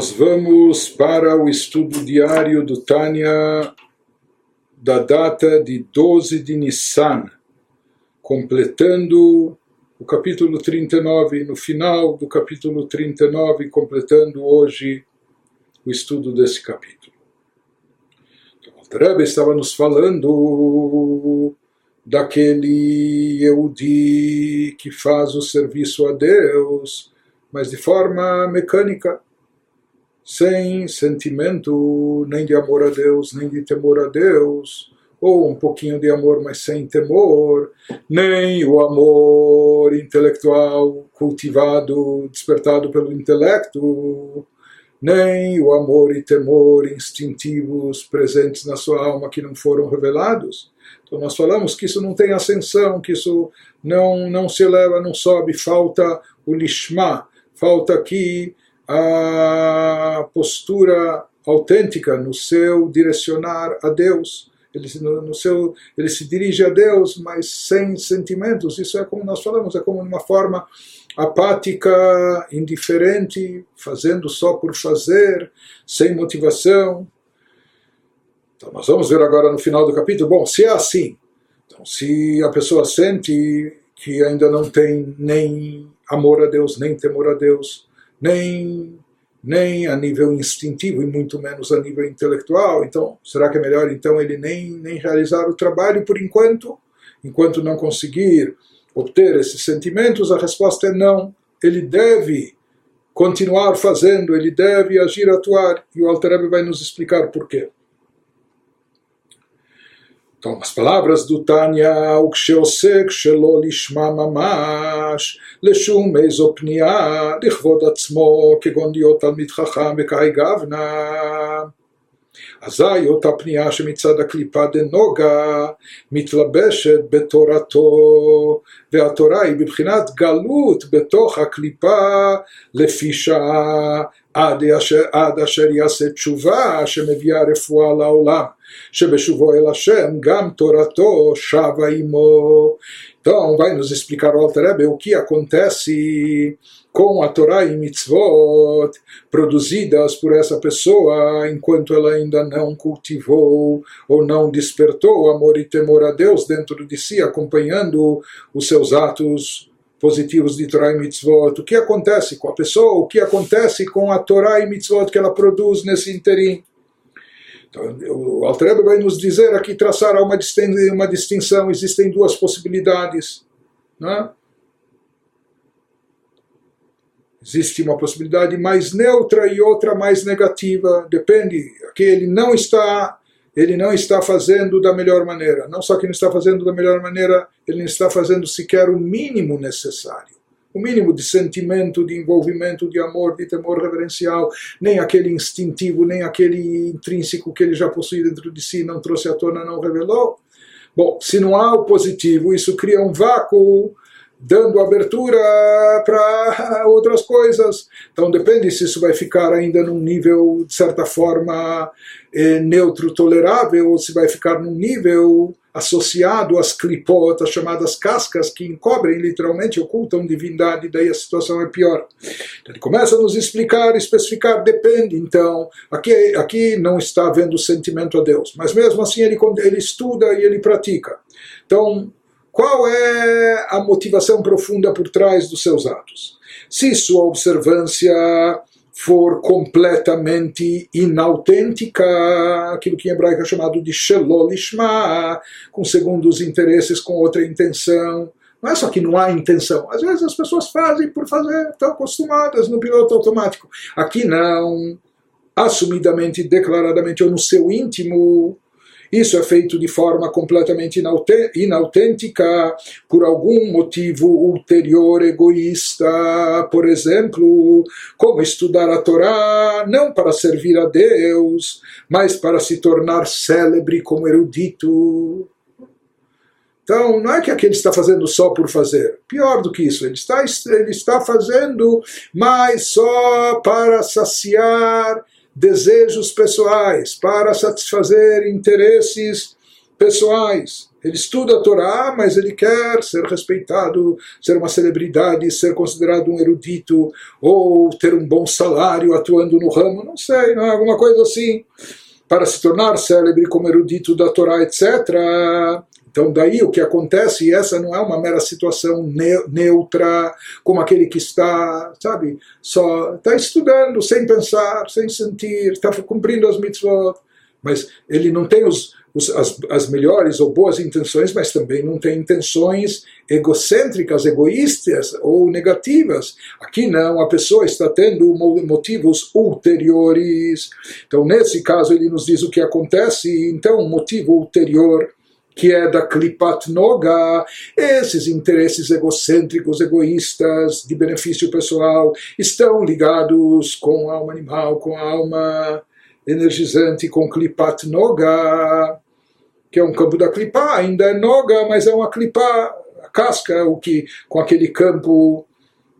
Nós vamos para o estudo diário do Tânia da data de 12 de Nissan, completando o capítulo 39, no final do capítulo 39, completando hoje o estudo desse capítulo. Então, o Rebbe estava nos falando daquele Yehudi que faz o serviço a Deus, mas de forma mecânica, sem sentimento nem de amor a Deus, nem de temor a Deus, ou um pouquinho de amor, mas sem temor, nem o amor intelectual cultivado, despertado pelo intelecto, nem o amor e temor instintivos presentes na sua alma que não foram revelados. Então nós falamos que isso não tem ascensão, que isso não, não se eleva, não sobe, falta o lishma, falta aqui a postura autêntica no seu direcionar a Deus. Ele, no, no, seu, ele se dirige a Deus, mas sem sentimentos. Isso é como nós falamos, é como uma forma apática, indiferente, fazendo só por fazer, sem motivação. Então, nós vamos ver agora no final do capítulo. Bom, se é assim, então, se a pessoa sente que ainda não tem nem amor a Deus, nem temor a Deus, nem, nem a nível instintivo e muito menos a nível intelectual. Então, será que é melhor então ele nem, nem realizar o trabalho por enquanto? Enquanto não conseguir obter esses sentimentos, a resposta é não. Ele deve continuar fazendo, ele deve agir, atuar. E o Alter vai nos explicar por quê. Então, as palavras do Tânia, o שעוסק שלא לשמה ממש, לשום איזו פנייה, לכבוד עצמו, כגון להיות תלמיד חכם וקאי גוונה. אזי אותה פנייה שמצד הקליפה דנוגה מתלבשת בתורתו, והתורה היא בבחינת גלות בתוך הקליפה לפי שעה עד אשר, עד אשר יעשה תשובה שמביאה רפואה לעולם. Shebeshuvo el Hashem, gam torato shava imo. Então, vai nos explicar o Alter o que acontece com a Torá e mitzvot produzidas por essa pessoa enquanto ela ainda não cultivou ou não despertou amor e temor a Deus dentro de si, acompanhando os seus atos positivos de Torá e mitzvot. O que acontece com a pessoa? O que acontece com a Torá e mitzvot que ela produz nesse interim? Então, o Altrebe vai nos dizer aqui, traçar uma distinção, uma distinção existem duas possibilidades. Né? Existe uma possibilidade mais neutra e outra mais negativa, depende, que ele não está ele não está fazendo da melhor maneira. Não só que não está fazendo da melhor maneira, ele não está fazendo sequer o mínimo necessário o mínimo de sentimento, de envolvimento, de amor, de temor reverencial, nem aquele instintivo, nem aquele intrínseco que ele já possui dentro de si, não trouxe à tona, não revelou. Bom, se não há o positivo, isso cria um vácuo, dando abertura para outras coisas. Então depende se isso vai ficar ainda num nível, de certa forma, eh, neutro, tolerável, ou se vai ficar num nível associado às clipot, as chamadas cascas, que encobrem literalmente, ocultam divindade, daí a situação é pior. Então, ele começa a nos explicar, especificar, depende, então, aqui, aqui não está havendo sentimento a Deus, mas mesmo assim ele, ele estuda e ele pratica. Então, qual é a motivação profunda por trás dos seus atos? Se sua observância for completamente inautêntica, aquilo que em hebraico é chamado de shelolishma, com segundos interesses, com outra intenção. Não é só que não há intenção. Às vezes as pessoas fazem por fazer, estão acostumadas no piloto automático. Aqui não. Assumidamente, declaradamente, ou no seu íntimo, isso é feito de forma completamente inautêntica, por algum motivo ulterior egoísta, por exemplo, como estudar a Torá, não para servir a Deus, mas para se tornar célebre como erudito. Então, não é que aquele está fazendo só por fazer. Pior do que isso, ele está, ele está fazendo, mas só para saciar desejos pessoais, para satisfazer interesses pessoais. Ele estuda a Torá, mas ele quer ser respeitado, ser uma celebridade, ser considerado um erudito, ou ter um bom salário atuando no ramo, não sei, não é? alguma coisa assim, para se tornar célebre como erudito da Torá, etc. Então, daí o que acontece, e essa não é uma mera situação neutra, como aquele que está, sabe, só está estudando sem pensar, sem sentir, está cumprindo as mitzvot, mas ele não tem os, os, as, as melhores ou boas intenções, mas também não tem intenções egocêntricas, egoístas ou negativas. Aqui não, a pessoa está tendo motivos ulteriores. Então, nesse caso, ele nos diz o que acontece. Então, um motivo ulterior que é da Klipat Noga, esses interesses egocêntricos, egoístas, de benefício pessoal, estão ligados com a alma animal, com a alma energizante, com Klipat Noga, que é um campo da Klipa, ainda é Noga, mas é uma Klipa, a casca, o que, com aquele campo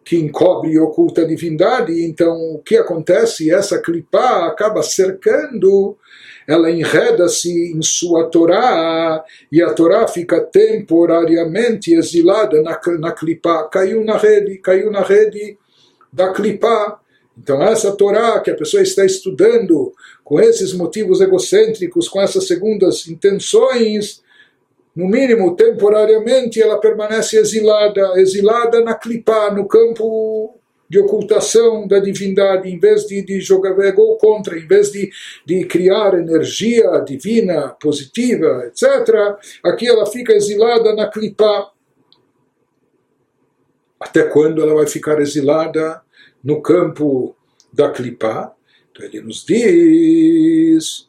que encobre e oculta a divindade. Então, o que acontece? Essa Klipa acaba cercando ela enreda-se em sua Torá e a Torá fica temporariamente exilada na, na clipá, caiu na rede, caiu na rede da clipá. Então essa Torá que a pessoa está estudando com esses motivos egocêntricos, com essas segundas intenções, no mínimo temporariamente ela permanece exilada, exilada na clipá, no campo de ocultação da divindade, em vez de, de jogar ego contra, em vez de, de criar energia divina, positiva, etc., aqui ela fica exilada na clipa. Até quando ela vai ficar exilada no campo da clipa? Então ele nos diz.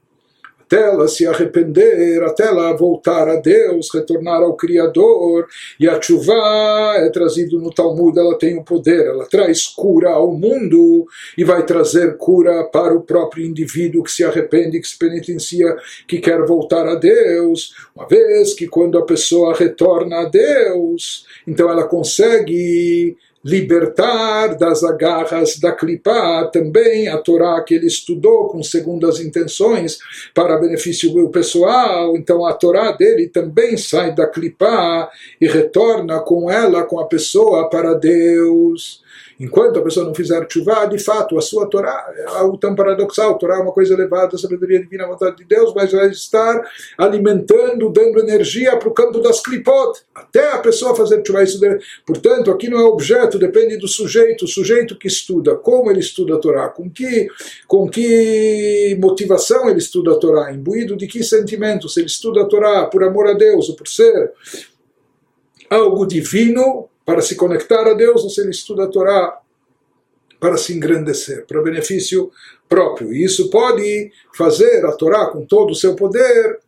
até ela se arrepender, até ela voltar a Deus, retornar ao Criador, e a chuva é trazido no Talmud, ela tem o poder, ela traz cura ao mundo e vai trazer cura para o próprio indivíduo que se arrepende, que se penitencia, que quer voltar a Deus, uma vez que quando a pessoa retorna a Deus, então ela consegue libertar das agarras da clipá também a Torá que ele estudou com segundas intenções para benefício pessoal, então a Torá dele também sai da clipá e retorna com ela, com a pessoa para Deus. Enquanto a pessoa não fizer chuva, de fato, a sua Torá é algo tão paradoxal. A Torá é uma coisa elevada, a sabedoria divina, a vontade de Deus, mas vai estar alimentando, dando energia para o campo das clipot, até a pessoa fazer chuva. Isso deve... Portanto, aqui não é objeto, depende do sujeito, o sujeito que estuda, como ele estuda a Torá, com que, com que motivação ele estuda a Torá, imbuído de que sentimento, se ele estuda a Torá por amor a Deus ou por ser algo divino, para se conectar a Deus, ou se ele estuda a Torá para se engrandecer, para benefício próprio. E isso pode fazer a Torá com todo o seu poder,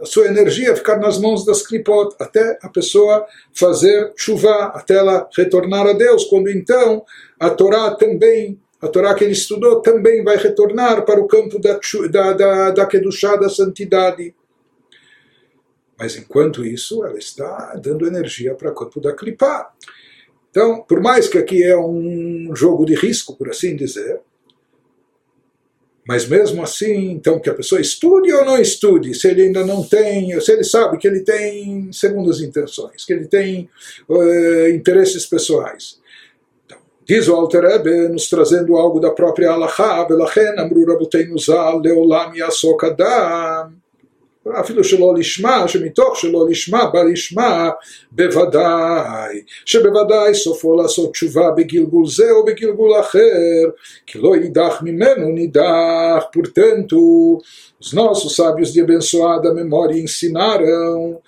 a sua energia ficar nas mãos das klipot, até a pessoa fazer chuva, até ela retornar a Deus, quando então a Torá também, a Torá que ele estudou, também vai retornar para o campo da, da, da, da Kedushá, da santidade. Mas enquanto isso, ela está dando energia para o campo da clipá. Então, por mais que aqui é um jogo de risco, por assim dizer, mas mesmo assim, então, que a pessoa estude ou não estude, se ele ainda não tem, se ele sabe que ele tem segundas intenções, que ele tem uh, interesses pessoais. Então, diz o Alter nos trazendo algo da própria Alaha, Belachen Amru Raboteinu Zal, Leolam Yasok Adam, אפילו שלא לשמה, שמתוך שלא לשמה בא לשמה בוודאי, שבוודאי סופו לעשות תשובה בגלגול זה או בגלגול אחר, כי לא יידח ממנו נידח, portanto, os nossos sábios de abençoada memória ensinaram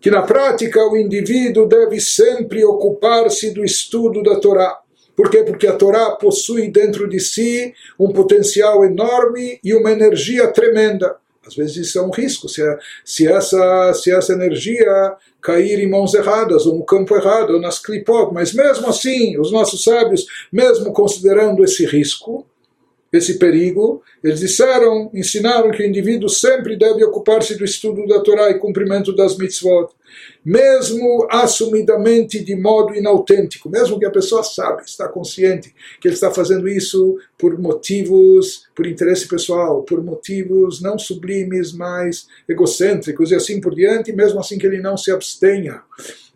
que na prática o indivíduo deve sempre ocupar-se do estudo da Torá. Por quê? Porque a Torá possui dentro de si um potencial enorme e uma energia tremenda. Às vezes isso é um risco, se, a, se, essa, se essa energia cair em mãos erradas, ou no campo errado, ou nas clipot, mas mesmo assim, os nossos sábios, mesmo considerando esse risco, esse perigo, eles disseram, ensinaram que o indivíduo sempre deve ocupar-se do estudo da Torá e cumprimento das mitzvot, mesmo assumidamente de modo inautêntico, mesmo que a pessoa sabe, está consciente que ele está fazendo isso por motivos, por interesse pessoal, por motivos não sublimes, mas egocêntricos e assim por diante, mesmo assim que ele não se abstenha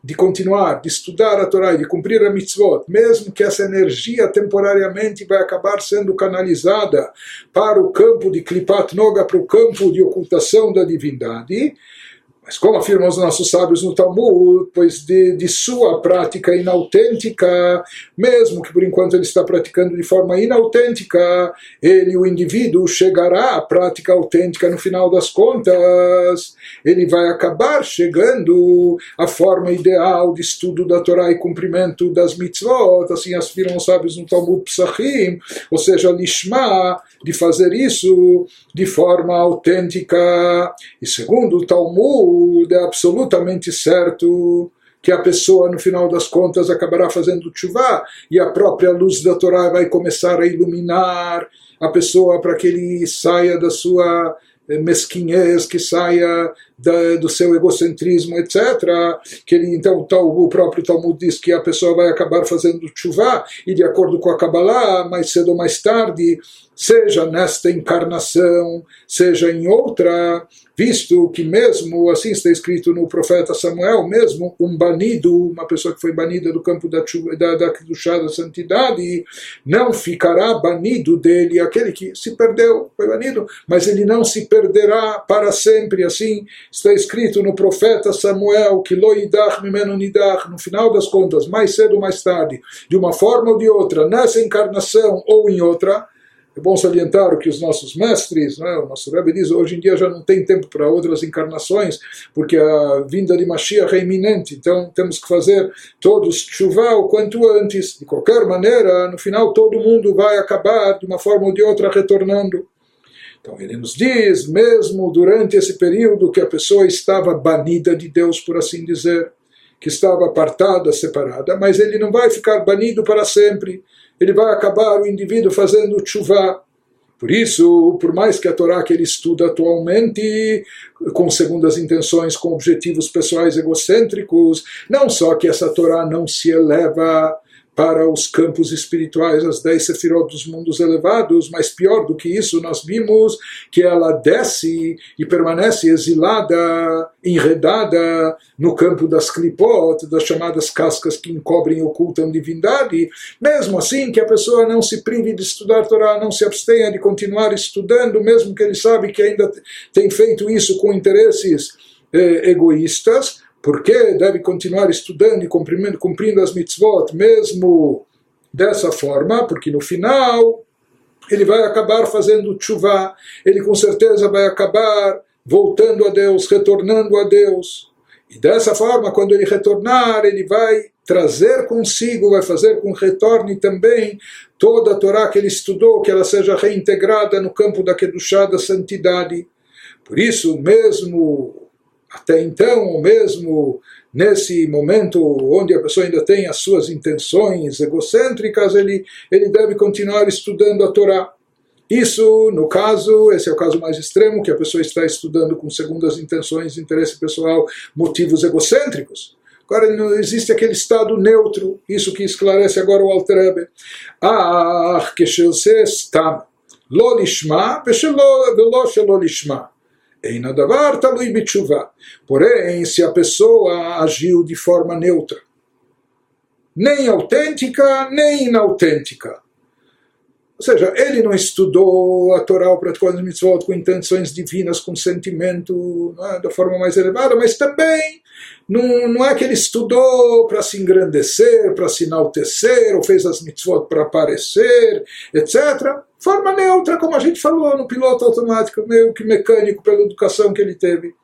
de continuar, de estudar a Torá e de cumprir a mitzvot, mesmo que essa energia temporariamente vai acabar sendo canalizada para o campo de Klipat Noga, para o campo de ocultação da divindade, mas como afirmam os nossos sábios no Talmud, pois de, de, sua prática inautêntica, mesmo que por enquanto ele está praticando de forma inautêntica, ele, o indivíduo, chegará à prática autêntica no final das contas. Ele vai acabar chegando à forma ideal de estudo da Torá e cumprimento das mitzvot, assim afirmam os sábios no Talmud Psachim, ou seja, Lishma, de fazer isso de forma autêntica. E segundo o Talmud, é absolutamente certo que a pessoa, no final das contas, acabará fazendo chuva e a própria luz da Torá vai começar a iluminar a pessoa para que ele saia da sua mesquinhez, que saia da, do seu egocentrismo, etc. Que ele, então, o próprio Talmud diz que a pessoa vai acabar fazendo chuva e de acordo com a Kabbalah, mais cedo ou mais tarde, seja nesta encarnação, seja em outra, visto que mesmo, assim está escrito no profeta Samuel, mesmo um banido, uma pessoa que foi banida do campo da, da, da, da santidade, não ficará banido dele, aquele que se perdeu, foi banido, mas ele não se perderá para sempre, assim está escrito no profeta Samuel, que loidach mimeno nidach, no final das contas, mais cedo ou mais tarde, de uma forma ou de outra, nessa encarnação ou em outra, é bom salientar o que os nossos mestres, né, o nosso Rebbe diz, hoje em dia já não tem tempo para outras encarnações, porque a vinda de Mashiach é iminente, então temos que fazer todos chuva o quanto antes. De qualquer maneira, no final todo mundo vai acabar de uma forma ou de outra retornando. Então ele nos diz, mesmo durante esse período que a pessoa estava banida de Deus, por assim dizer, que estava apartada, separada, mas ele não vai ficar banido para sempre ele vai acabar o indivíduo fazendo chuva. Por isso, por mais que a Torá que ele estuda atualmente, com segundas intenções, com objetivos pessoais egocêntricos, não só que essa Torá não se eleva para os campos espirituais, as dez sefirot dos mundos elevados, mas pior do que isso, nós vimos que ela desce e permanece exilada, enredada no campo das klipot, das chamadas cascas que encobrem e ocultam divindade, mesmo assim que a pessoa não se prive de estudar Torá, não se abstenha de continuar estudando, mesmo que ele sabe que ainda tem feito isso com interesses eh, egoístas, porque deve continuar estudando e cumprindo, cumprindo as mitzvot, mesmo dessa forma, porque no final ele vai acabar fazendo chuva, ele com certeza vai acabar voltando a Deus, retornando a Deus. E dessa forma, quando ele retornar, ele vai trazer consigo, vai fazer com que retorne também toda a Torá que ele estudou, que ela seja reintegrada no campo da Kedushá, da santidade. Por isso, mesmo até então, ou mesmo nesse momento onde a pessoa ainda tem as suas intenções egocêntricas, ele, ele deve continuar estudando a Torá. Isso, no caso, esse é o caso mais extremo, que a pessoa está estudando com segundas intenções, interesse pessoal, motivos egocêntricos. Agora, não existe aquele estado neutro, isso que esclarece agora o Alterebe. Ah, que se está, lo lishma, lo lishma. Porém, se a pessoa agiu de forma neutra, nem autêntica, nem inautêntica. Ou seja, ele não estudou a Torá, o protocolo de mitzvot com intenções divinas, com sentimento é, da forma mais elevada, mas também não, não é que ele estudou para se engrandecer, para se enaltecer, ou fez as mitzvot para aparecer, etc forma neutra, como a gente falou no piloto automático, meio que mecânico pela educação que ele teve.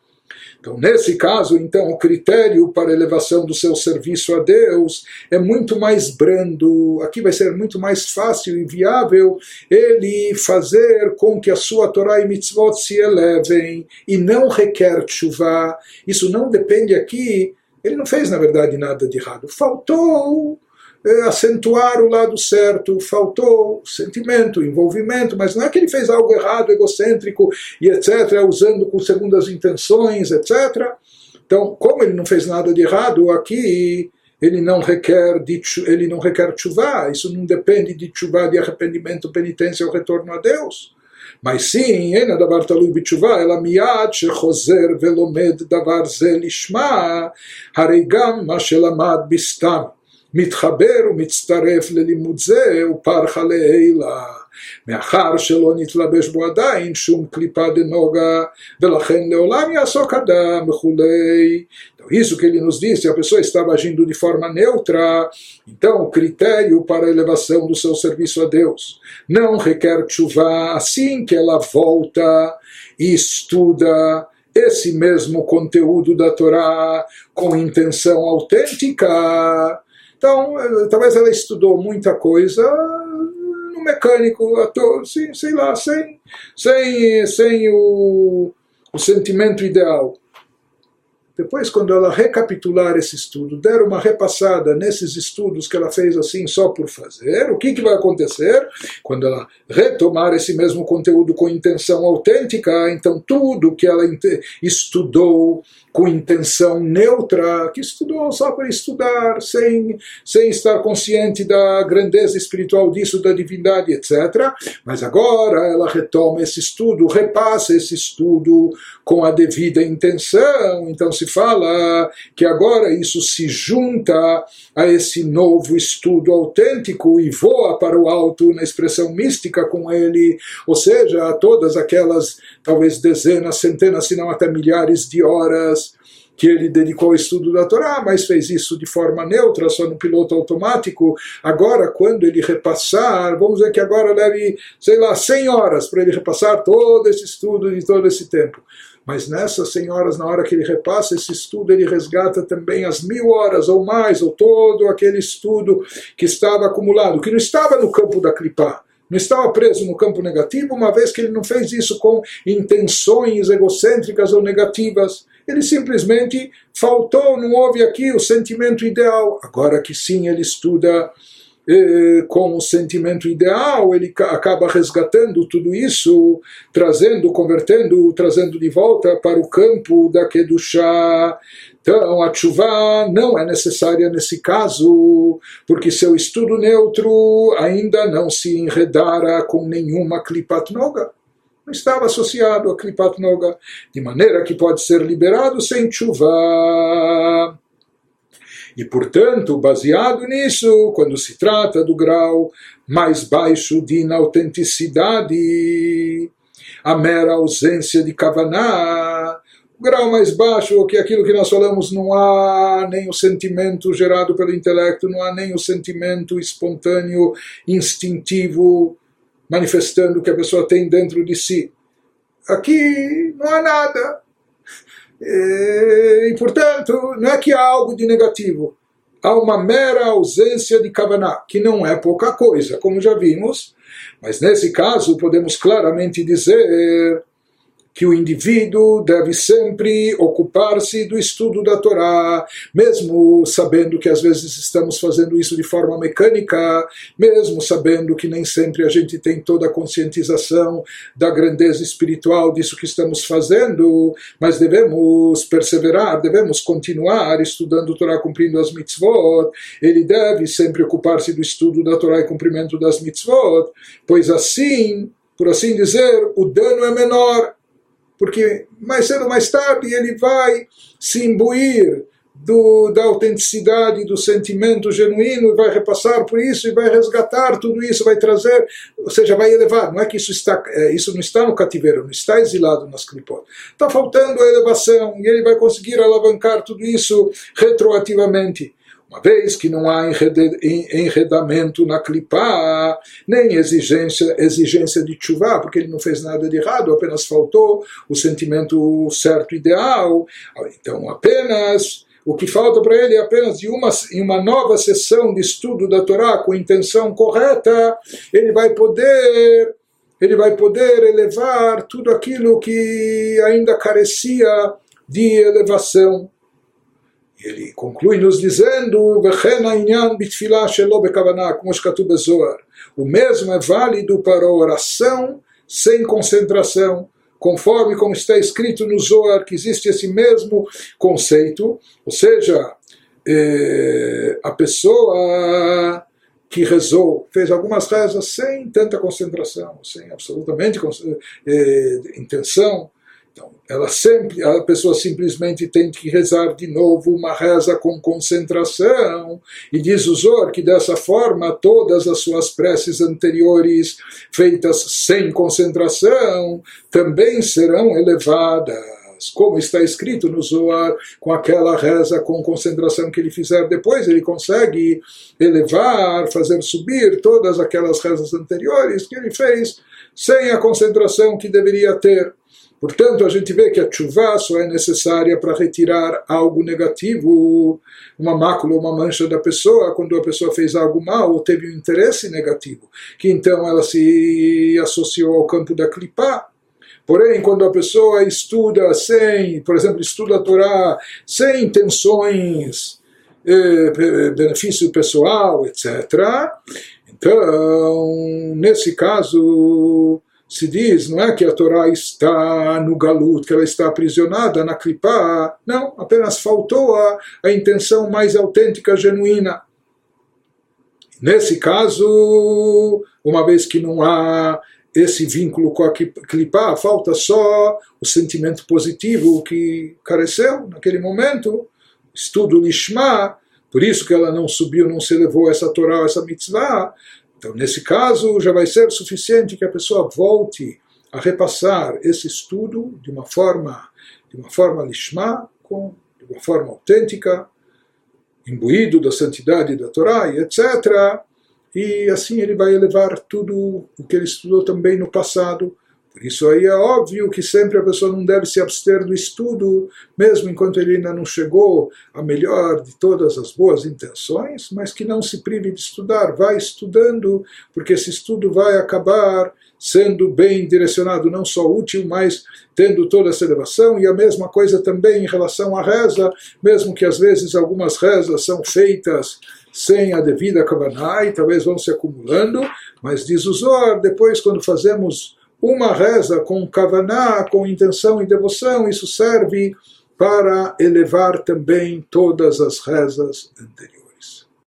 Então, nesse caso, então, o critério para elevação do seu serviço a Deus é muito mais brando. Aqui vai ser muito mais fácil e viável ele fazer com que a sua Torá e mitzvot se elevem e não requer chuva. Isso não depende aqui. Ele não fez, na verdade, nada de errado. Faltou acentuar o lado certo, faltou sentimento, envolvimento, mas não é que ele fez algo errado, egocêntrico e etc., usando com segundas intenções, etc. Então, como ele não fez nada de errado, aqui ele não requer de, ele não requer chuva, isso não depende de chuva, de arrependimento, penitência ou retorno a Deus. mas sim, אין הדבר תלוי בתשובה, אלא מיד שחוזר ולומד דבר זה לשמה, הרי גם מה שלמד בסתם מתחבר ומצטרף ללימוד זה ופרחה לעילה. מאחר שלא נתלבש בו עדיין שום קליפה דנוגה, ולכן לעולם יעסוק אדם וכולי. Então, isso que ele nos disse, a pessoa estava agindo de forma neutra, então o critério para a elevação do seu serviço a Deus não requer chuva assim que ela volta e estuda esse mesmo conteúdo da Torá com intenção autêntica. então, talvez ela estudou muita coisa no mecânico, ator, sim, sei lá, sem, sem, sem o, o sentimento ideal. Depois, quando ela recapitular esse estudo, der uma repassada nesses estudos que ela fez assim só por fazer, o que, que vai acontecer? Quando ela retomar esse mesmo conteúdo com intenção autêntica, então tudo que ela estudou com intenção neutra, que estudou só para estudar, sem, sem estar consciente da grandeza espiritual disso, da divindade, etc. Mas agora ela retoma esse estudo, repassa esse estudo com a devida intenção, então se fala que agora isso se junta a esse novo estudo autêntico e voa para o alto na expressão mística com ele, ou seja, todas aquelas talvez dezenas, centenas, se não até milhares de horas que ele dedicou ao estudo da Torá, mas fez isso de forma neutra, só no piloto automático. Agora, quando ele repassar, vamos dizer que agora leve, sei lá, 100 horas para ele repassar todo esse estudo de todo esse tempo. Mas nessas 100 horas, na hora que ele repassa esse estudo, ele resgata também as mil horas ou mais, ou todo aquele estudo que estava acumulado, que não estava no campo da clipá não estava preso no campo negativo, uma vez que ele não fez isso com intenções egocêntricas ou negativas. Ele simplesmente faltou, não houve aqui o sentimento ideal. Agora que sim, ele estuda eh, com o sentimento ideal, ele acaba resgatando tudo isso, trazendo, convertendo, trazendo de volta para o campo da Kedushá. Então, a chuva não é necessária nesse caso, porque seu estudo neutro ainda não se enredara com nenhuma klipat noga. Não estava associado a klipat noga, de maneira que pode ser liberado sem chuva. E, portanto, baseado nisso, quando se trata do grau mais baixo de inautenticidade, a mera ausência de kavaná, o grau mais baixo, que é aquilo que nós falamos, não há nem o sentimento gerado pelo intelecto, não há nem o sentimento espontâneo, instintivo, manifestando o que a pessoa tem dentro de si. Aqui não há nada. E, portanto, não é que há algo de negativo. Há uma mera ausência de Kavaná, que não é pouca coisa, como já vimos. Mas nesse caso, podemos claramente dizer que o indivíduo deve sempre ocupar-se do estudo da Torá, mesmo sabendo que às vezes estamos fazendo isso de forma mecânica, mesmo sabendo que nem sempre a gente tem toda a conscientização da grandeza espiritual disso que estamos fazendo, mas devemos perseverar, devemos continuar estudando Torá, cumprindo as mitzvot. Ele deve sempre ocupar-se do estudo da Torá e cumprimento das mitzvot, pois assim, por assim dizer, o dano é menor porque mais cedo ou mais tarde ele vai se imbuir do, da autenticidade, do sentimento genuíno, e vai repassar por isso, e vai resgatar tudo isso, vai trazer, ou seja, vai elevar. Não é que isso, está, é, isso não está no cativeiro, não está exilado nas clipot. Está faltando a elevação, e ele vai conseguir alavancar tudo isso retroativamente. Uma vez que não há enredamento na clipá, nem exigência, exigência de chuva, porque ele não fez nada de errado, apenas faltou o sentimento certo ideal. Então, apenas o que falta para ele é apenas de uma, uma nova sessão de estudo da Torá com intenção correta, ele vai poder ele vai poder elevar tudo aquilo que ainda carecia de elevação. E ele conclui nos dizendo, o mesmo é válido para a oração sem concentração, conforme como está escrito no Zohar, que existe esse mesmo conceito, ou seja, eh, a pessoa que rezou, fez algumas rezas sem tanta concentração, sem absolutamente eh, intenção, então, ela sempre, a pessoa simplesmente tem que rezar de novo uma reza com concentração, e diz o Zor que dessa forma todas as suas preces anteriores, feitas sem concentração, também serão elevadas como está escrito no Zohar, com aquela reza com concentração que ele fizer depois, ele consegue elevar, fazer subir todas aquelas rezas anteriores que ele fez sem a concentração que deveria ter. Portanto, a gente vê que a chuva só é necessária para retirar algo negativo, uma mácula, uma mancha da pessoa, quando a pessoa fez algo mal ou teve um interesse negativo, que então ela se associou ao campo da clipá. Porém, quando a pessoa estuda sem, por exemplo, estuda a Torá sem intenções, eh, benefício pessoal, etc., então, nesse caso, se diz, não é que a Torá está no galut, que ela está aprisionada na clipá, não, apenas faltou a, a intenção mais autêntica, genuína. Nesse caso, uma vez que não há esse vínculo com a clipá, falta só o sentimento positivo que careceu naquele momento, estudo lishma, por isso que ela não subiu, não se levou essa Torá, essa mitzvah, então, nesse caso, já vai ser suficiente que a pessoa volte a repassar esse estudo de uma forma, de uma forma lishma, com, de uma forma autêntica, imbuído da santidade da Torá etc. E assim ele vai elevar tudo o que ele estudou também no passado por isso aí é óbvio que sempre a pessoa não deve se abster do estudo, mesmo enquanto ele ainda não chegou à melhor de todas as boas intenções, mas que não se prive de estudar, vai estudando, porque esse estudo vai acabar sendo bem direcionado, não só útil, mas tendo toda essa elevação, e a mesma coisa também em relação à reza, mesmo que às vezes algumas rezas são feitas sem a devida kavaná e talvez vão se acumulando, mas diz o Zohar, depois quando fazemos uma reza com kavaná, com intenção e devoção, isso serve para elevar também todas as rezas anteriores.